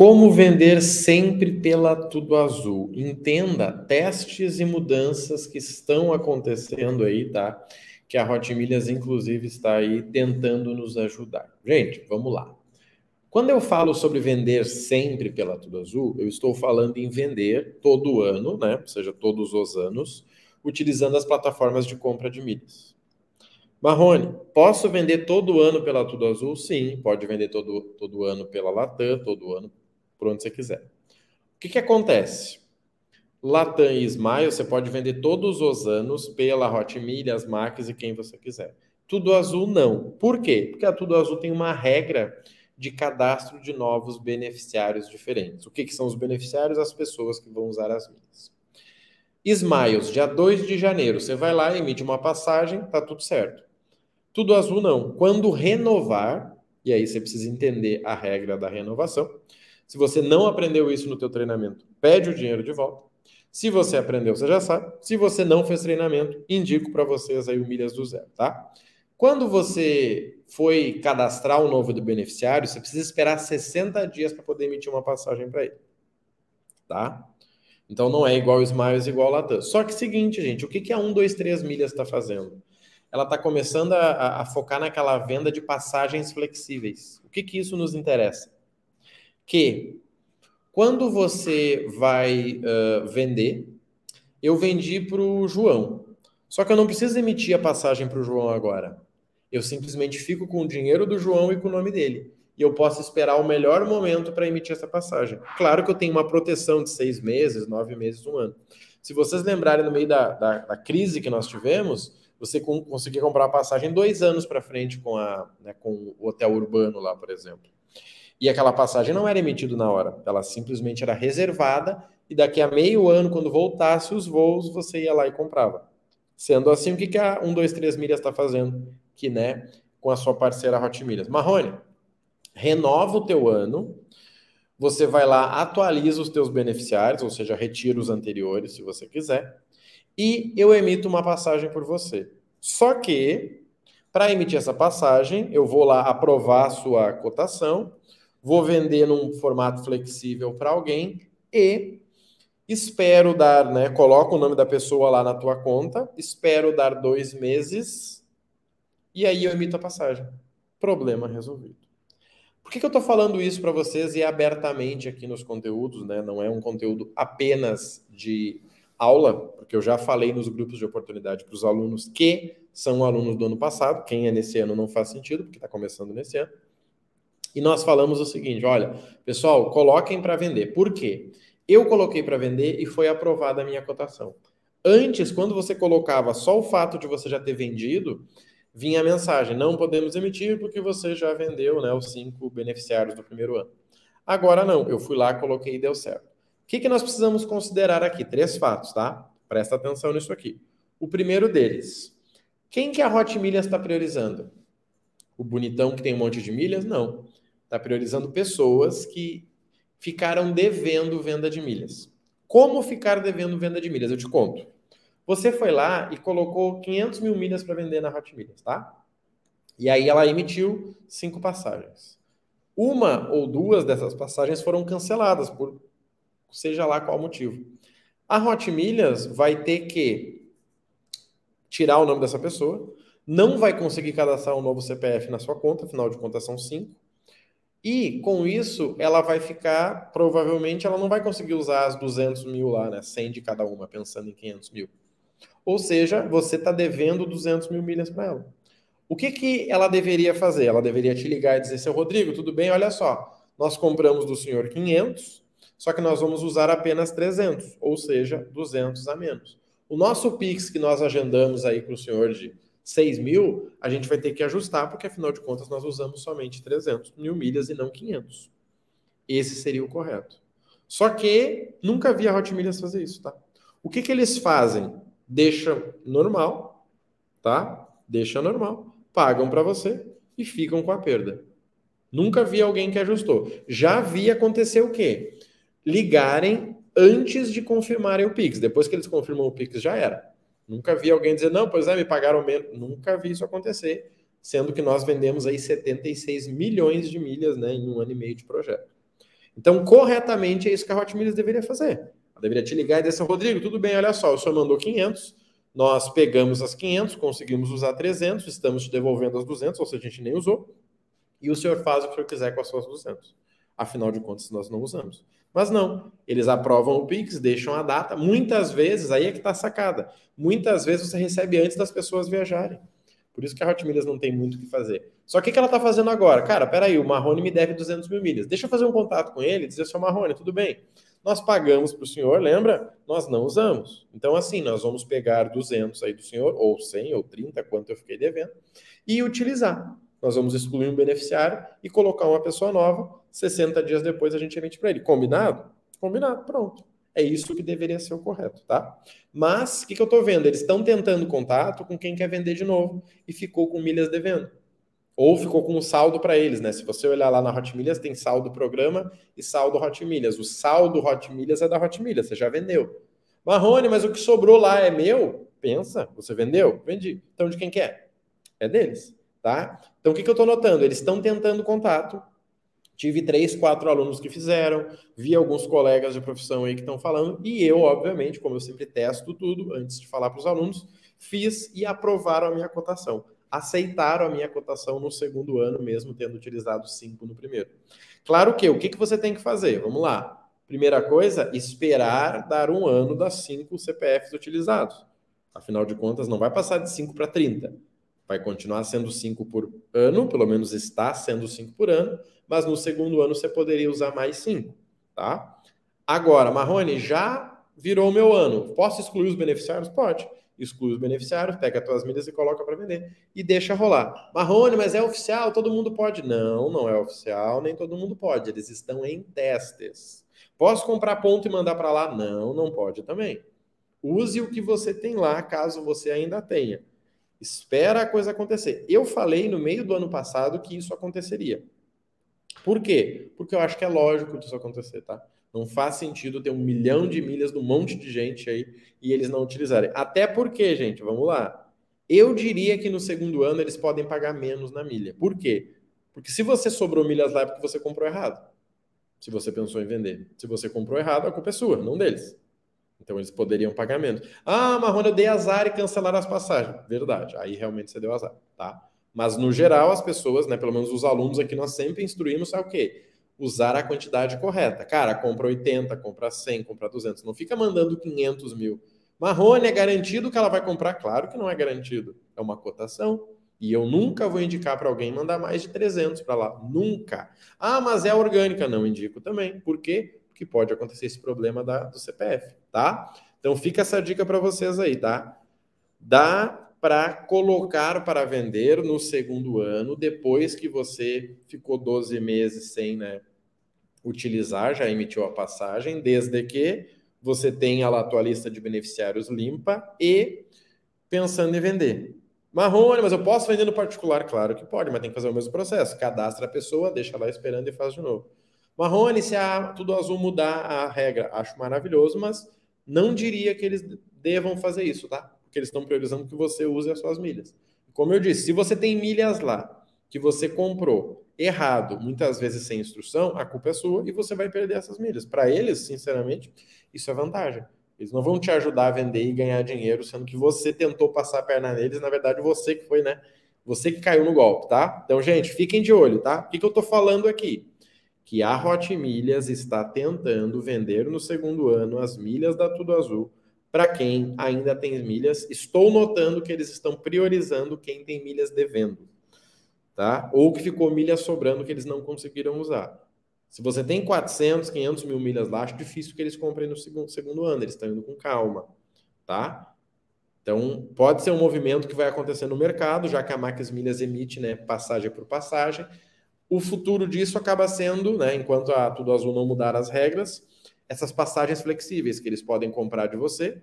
Como vender sempre pela Tudo Azul? Entenda testes e mudanças que estão acontecendo aí, tá? Que a Hot Milhas, inclusive, está aí tentando nos ajudar. Gente, vamos lá. Quando eu falo sobre vender sempre pela Tudo Azul, eu estou falando em vender todo ano, né? Ou seja, todos os anos, utilizando as plataformas de compra de milhas. Marrone, posso vender todo ano pela Tudo Azul? Sim, pode vender todo, todo ano pela Latam, todo ano por onde você quiser. O que, que acontece? Latam e Smile você pode vender todos os anos pela Hotmilha, as marcas e quem você quiser. Tudo Azul não. Por quê? Porque a Tudo Azul tem uma regra de cadastro de novos beneficiários diferentes. O que, que são os beneficiários? As pessoas que vão usar as milhas. Smiles, dia 2 de janeiro, você vai lá, emite uma passagem, tá tudo certo. Tudo azul não. Quando renovar, e aí você precisa entender a regra da renovação, se você não aprendeu isso no teu treinamento, pede o dinheiro de volta. Se você aprendeu, você já sabe. Se você não fez treinamento, indico para vocês aí o Milhas do Zero, tá? Quando você foi cadastrar o novo do beneficiário, você precisa esperar 60 dias para poder emitir uma passagem para ele. Tá? Então não é igual Smiles, igual Latam. Só que seguinte, gente, o que, que a 1, 2, 3 milhas está fazendo? Ela está começando a, a, focar naquela venda de passagens flexíveis. O que, que isso nos interessa? Que quando você vai uh, vender, eu vendi para o João. Só que eu não preciso emitir a passagem para o João agora. Eu simplesmente fico com o dinheiro do João e com o nome dele. E eu posso esperar o melhor momento para emitir essa passagem. Claro que eu tenho uma proteção de seis meses, nove meses, um ano. Se vocês lembrarem no meio da, da, da crise que nós tivemos, você com, conseguia comprar a passagem dois anos para frente com, a, né, com o hotel urbano lá, por exemplo. E aquela passagem não era emitida na hora, ela simplesmente era reservada e daqui a meio ano, quando voltasse os voos, você ia lá e comprava. Sendo assim, o que, que a 123 Milhas está fazendo? Que, né, com a sua parceira Hot Milhas. Marrone, renova o teu ano, você vai lá, atualiza os teus beneficiários, ou seja, retira os anteriores, se você quiser, e eu emito uma passagem por você. Só que, para emitir essa passagem, eu vou lá aprovar a sua cotação, vou vender num formato flexível para alguém e espero dar, né? Coloca o nome da pessoa lá na tua conta, espero dar dois meses e aí eu emito a passagem. Problema resolvido. Por que, que eu estou falando isso para vocês e abertamente aqui nos conteúdos, né? Não é um conteúdo apenas de aula, porque eu já falei nos grupos de oportunidade para os alunos que são alunos do ano passado. Quem é nesse ano não faz sentido, porque está começando nesse ano. E nós falamos o seguinte: olha, pessoal, coloquem para vender. Por quê? Eu coloquei para vender e foi aprovada a minha cotação. Antes, quando você colocava só o fato de você já ter vendido, vinha a mensagem: não podemos emitir porque você já vendeu né, os cinco beneficiários do primeiro ano. Agora não, eu fui lá, coloquei e deu certo. O que, que nós precisamos considerar aqui? Três fatos, tá? Presta atenção nisso aqui. O primeiro deles: quem que a Hot Milhas está priorizando? O bonitão que tem um monte de milhas? Não. Está priorizando pessoas que ficaram devendo venda de milhas. Como ficar devendo venda de milhas? Eu te conto. Você foi lá e colocou 500 mil milhas para vender na Hot Milhas, tá? E aí ela emitiu cinco passagens. Uma ou duas dessas passagens foram canceladas por seja lá qual motivo. A Hot Milhas vai ter que tirar o nome dessa pessoa, não vai conseguir cadastrar um novo CPF na sua conta, afinal de contas são cinco, e com isso, ela vai ficar, provavelmente, ela não vai conseguir usar as 200 mil lá, né? 100 de cada uma, pensando em 500 mil. Ou seja, você está devendo 200 mil milhas para ela. O que, que ela deveria fazer? Ela deveria te ligar e dizer, seu Rodrigo, tudo bem? Olha só, nós compramos do senhor 500, só que nós vamos usar apenas 300, ou seja, 200 a menos. O nosso Pix que nós agendamos aí para o senhor de 6 mil, a gente vai ter que ajustar, porque afinal de contas nós usamos somente 300 mil milhas e não 500. Esse seria o correto. Só que nunca vi a Hot Milhas fazer isso, tá? O que, que eles fazem? Deixam normal, tá? Deixa normal, pagam para você e ficam com a perda. Nunca vi alguém que ajustou. Já vi acontecer o quê? Ligarem antes de confirmarem o Pix. Depois que eles confirmam o Pix, já era. Nunca vi alguém dizer, não, pois é, me pagaram menos. Nunca vi isso acontecer, sendo que nós vendemos aí 76 milhões de milhas né, em um ano e meio de projeto. Então, corretamente, é isso que a Hot Milhas deveria fazer. Ela deveria te ligar e dizer assim, Rodrigo, tudo bem, olha só, o senhor mandou 500, nós pegamos as 500, conseguimos usar 300, estamos te devolvendo as 200, ou seja, a gente nem usou, e o senhor faz o que o senhor quiser com as suas 200. Afinal de contas, nós não usamos. Mas não, eles aprovam o Pix, deixam a data. Muitas vezes, aí é que está sacada. Muitas vezes você recebe antes das pessoas viajarem. Por isso que a Hot Milhas não tem muito o que fazer. Só que o que ela está fazendo agora? Cara, peraí, o Marrone me deve 200 mil milhas. Deixa eu fazer um contato com ele e dizer, seu Marrone, tudo bem? Nós pagamos para o senhor, lembra? Nós não usamos. Então, assim, nós vamos pegar 200 aí do senhor, ou 100, ou 30, quanto eu fiquei devendo, e utilizar. Nós vamos excluir um beneficiário e colocar uma pessoa nova. 60 dias depois a gente emite para ele. Combinado? Combinado, pronto. É isso que deveria ser o correto, tá? Mas, o que, que eu estou vendo? Eles estão tentando contato com quem quer vender de novo e ficou com milhas devendo. Ou ficou com um saldo para eles, né? Se você olhar lá na Hot Milhas, tem saldo programa e saldo Hot Milhas. O saldo Hot Milhas é da Hot Milhas, você já vendeu. Marrone, mas o que sobrou lá é meu? Pensa, você vendeu? Vendi. Então de quem quer? É? é deles, tá? Então o que, que eu estou notando? Eles estão tentando contato, Tive três, quatro alunos que fizeram, vi alguns colegas de profissão aí que estão falando, e eu, obviamente, como eu sempre testo tudo antes de falar para os alunos, fiz e aprovaram a minha cotação. Aceitaram a minha cotação no segundo ano, mesmo tendo utilizado cinco no primeiro. Claro que o que, que você tem que fazer? Vamos lá. Primeira coisa, esperar dar um ano das cinco CPFs utilizados. Afinal de contas, não vai passar de 5 para 30. Vai continuar sendo 5 por ano, pelo menos está sendo 5 por ano, mas no segundo ano você poderia usar mais 5, tá? Agora, Marrone, já virou meu ano. Posso excluir os beneficiários? Pode. Exclui os beneficiários, pega as tuas milhas e coloca para vender e deixa rolar. Marrone, mas é oficial, todo mundo pode. Não, não é oficial, nem todo mundo pode. Eles estão em testes. Posso comprar ponto e mandar para lá? Não, não pode também. Use o que você tem lá, caso você ainda tenha. Espera a coisa acontecer. Eu falei no meio do ano passado que isso aconteceria. Por quê? Porque eu acho que é lógico disso acontecer, tá? Não faz sentido ter um milhão de milhas do monte de gente aí e eles não utilizarem. Até porque, gente, vamos lá. Eu diria que no segundo ano eles podem pagar menos na milha. Por quê? Porque se você sobrou milhas lá é porque você comprou errado. Se você pensou em vender. Se você comprou errado, a culpa é sua, não deles. Então eles poderiam pagar menos. Ah, Marrone, eu dei azar e cancelaram as passagens. Verdade. Aí realmente você deu azar, tá? Mas, no geral, as pessoas, né, pelo menos os alunos aqui, nós sempre instruímos a o quê? Usar a quantidade correta. Cara, compra 80, compra 100, compra 200. Não fica mandando 500 mil. Marrone, é garantido que ela vai comprar? Claro que não é garantido. É uma cotação. E eu nunca vou indicar para alguém mandar mais de 300 para lá. Nunca. Ah, mas é orgânica. Não indico também. Por quê? Porque pode acontecer esse problema da, do CPF, tá? Então fica essa dica para vocês aí, tá? Dá para colocar para vender no segundo ano, depois que você ficou 12 meses sem né, utilizar, já emitiu a passagem, desde que você tenha lá a tua lista de beneficiários limpa e pensando em vender. Marrone, mas eu posso vender no particular? Claro que pode, mas tem que fazer o mesmo processo. Cadastra a pessoa, deixa lá esperando e faz de novo. Marrone, se a Tudo Azul mudar a regra, acho maravilhoso, mas não diria que eles devam fazer isso, tá? porque eles estão priorizando que você use as suas milhas. Como eu disse, se você tem milhas lá que você comprou errado, muitas vezes sem instrução, a culpa é sua e você vai perder essas milhas. Para eles, sinceramente, isso é vantagem. Eles não vão te ajudar a vender e ganhar dinheiro, sendo que você tentou passar a perna neles, na verdade você que foi, né? Você que caiu no golpe, tá? Então, gente, fiquem de olho, tá? O que, que eu tô falando aqui? Que a Hot Milhas está tentando vender no segundo ano as milhas da Tudo Azul para quem ainda tem milhas, estou notando que eles estão priorizando quem tem milhas devendo, tá? Ou que ficou milhas sobrando que eles não conseguiram usar. Se você tem 400, 500 mil milhas lá, acho difícil que eles comprem no segundo, segundo ano, eles estão indo com calma, tá? Então, pode ser um movimento que vai acontecer no mercado, já que a Max Milhas emite né, passagem por passagem. O futuro disso acaba sendo, né, enquanto a Tudo Azul não mudar as regras, essas passagens flexíveis que eles podem comprar de você,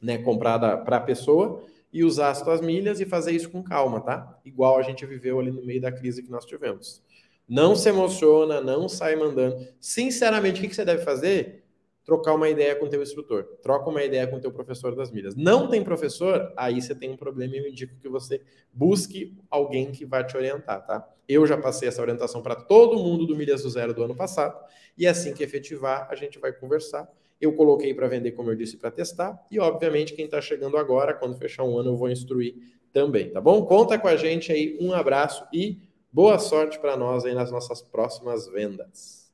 né, comprada para a pessoa e usar as suas milhas e fazer isso com calma, tá? Igual a gente viveu ali no meio da crise que nós tivemos. Não se emociona, não sai mandando. Sinceramente, o que você deve fazer? Trocar uma ideia com o teu instrutor, troca uma ideia com o teu professor das milhas. Não tem professor, aí você tem um problema e eu indico que você busque alguém que vai te orientar, tá? Eu já passei essa orientação para todo mundo do Milhas do Zero do ano passado, e assim que efetivar, a gente vai conversar. Eu coloquei para vender, como eu disse, para testar, e obviamente quem está chegando agora, quando fechar um ano, eu vou instruir também, tá bom? Conta com a gente aí, um abraço e boa sorte para nós aí nas nossas próximas vendas.